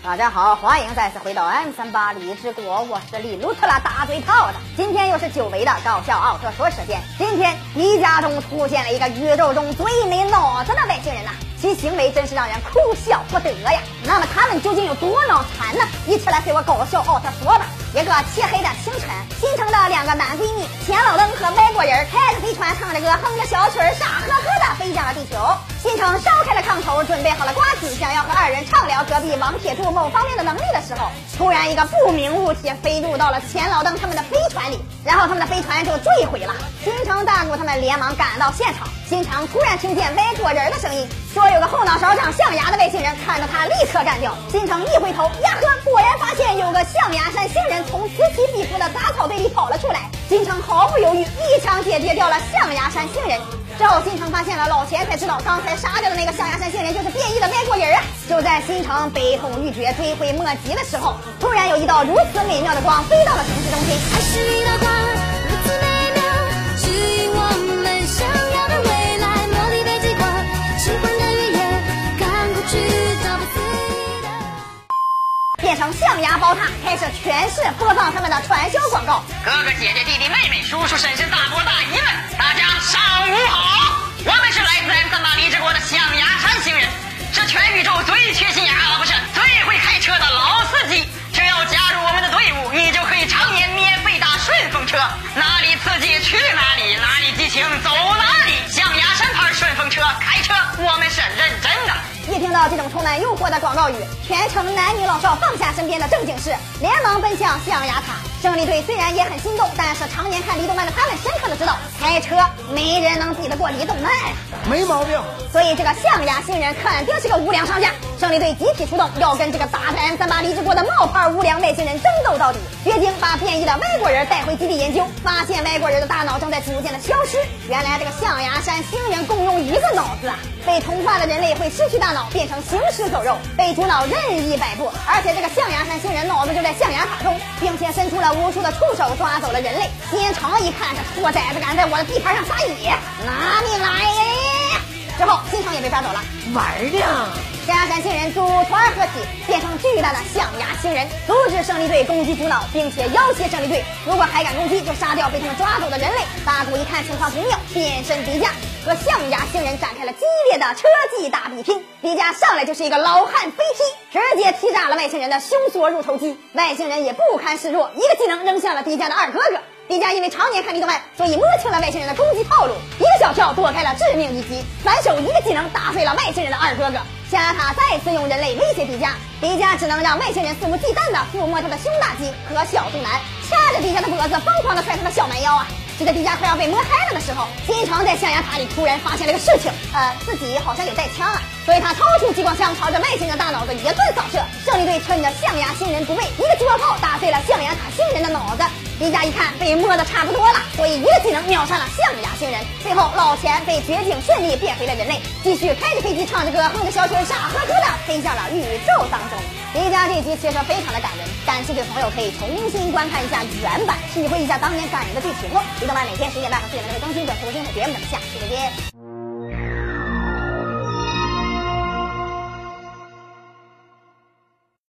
大家好，欢迎再次回到 M 三八励志国，我是李鲁特拉大嘴套子。今天又是久违的搞笑奥特说时间。今天迪迦中出现了一个宇宙中最没脑子的外星人呐，其行为真是让人哭笑不得呀。那么他们究竟有多脑残呢？一起来随我搞笑奥特说吧。一个漆黑的清晨，新城的两个男闺蜜田老登和外国人开着飞船，唱着歌，哼着小曲儿，傻呵呵的飞向了地球。新城烧开了炕头，准备好了想要和二人畅聊隔壁王铁柱某方面的能力的时候，突然一个不明物体飞入到了钱老登他们的飞船里，然后他们的飞船就坠毁了。新城大姑他们连忙赶到现场，新城突然听见歪果仁的声音，说有个后脑勺长象牙的外星人，看到他立刻干掉。新城一回头，呀呵，果然发现有个象牙山星人。从此起彼伏的杂草堆里跑了出来，金城毫不犹豫一枪解决掉了象牙山星人。之后，金城发现了老钱，才知道刚才杀掉的那个象牙山星人就是！就在新城悲痛欲绝、追悔莫及的时候，突然有一道如此美妙的光飞到了城市中心。还是一道光，如此美妙，指引我们想要的未来。茉莉北极光，喜欢的语言，赶过去找不死的。变成象牙宝塔，开始全市播放他们的传销广告。哥哥姐姐弟弟妹妹叔叔婶婶大伯大姨们，大家上午好！我们是来自 M 三八励志国的我们是认真的。一听到这种充满诱惑的广告语，全城男女老少放下身边的正经事，连忙奔向象牙塔。胜利队虽然也很心动，但是常年看李动漫的他们深刻的知道，开车没人能比得过李动漫啊。没毛病。所以这个象牙星人肯定是个无良商家。胜利队集体出动，要跟这个打在 M 三八励志国的冒牌无良外星人争斗到底。决定把变异的外国人带回基地研究，发现外国人的大脑正在逐渐的消失。原来这个象牙山星人共用一个脑子啊！被同化的人类会失去大脑，变成行尸走肉，被主脑任意摆布。而且这个象牙山星人脑子就在象牙塔中，并且伸出了无数的触手抓走了人类。新城一看，这兔崽子敢在我的地盘上撒野，拿你来！之后，新城也被抓走了。玩呢。象牙山星人组团合体，变成巨大的象牙星人，阻止胜利队攻击主脑，并且要挟胜利队，如果还敢攻击，就杀掉被他们抓走的人类。大古一看情况不妙，变身迪迦，和象牙星人展开了激烈的车技大比拼。迪迦上来就是一个老汉飞踢，直接踢炸了外星人的胸锁乳头肌，外星人也不堪示弱，一个技能扔向了迪迦的二哥哥。迪迦因为常年看李动漫，所以摸清了外星人的攻击套路，一个小跳躲开了致命一击，反手一个技能打碎了外星人的二哥哥。象牙塔再次用人类威胁迪迦，迪迦只能让外星人肆无忌惮地抚摸他的胸大肌和小肚腩，掐着迪迦的脖子疯狂地踹他的小蛮腰啊！就在迪迦快要被摸嗨了的时候，金城在象牙塔里突然发现了个事情，呃，自己好像也带枪啊，所以他掏出激光枪朝着外星人的大脑子一顿扫射。胜利队趁着象牙星人不备，一个激光炮打碎了象牙塔星人的脑子。迪迦一看被摸的差不多了，所以一个技能秒杀了象牙星人。最后老钱被绝境顺利变回了人类，继续开着飞机唱着歌，哼着小曲，傻呵呵的飞向了宇宙当中。迪迦这集其实非常的感人，感兴趣的朋友可以重新观看一下原版，体会一下当年感人的剧情哦。李动漫每天十点半和四点半都会更新本图精彩节目，咱们下期再见。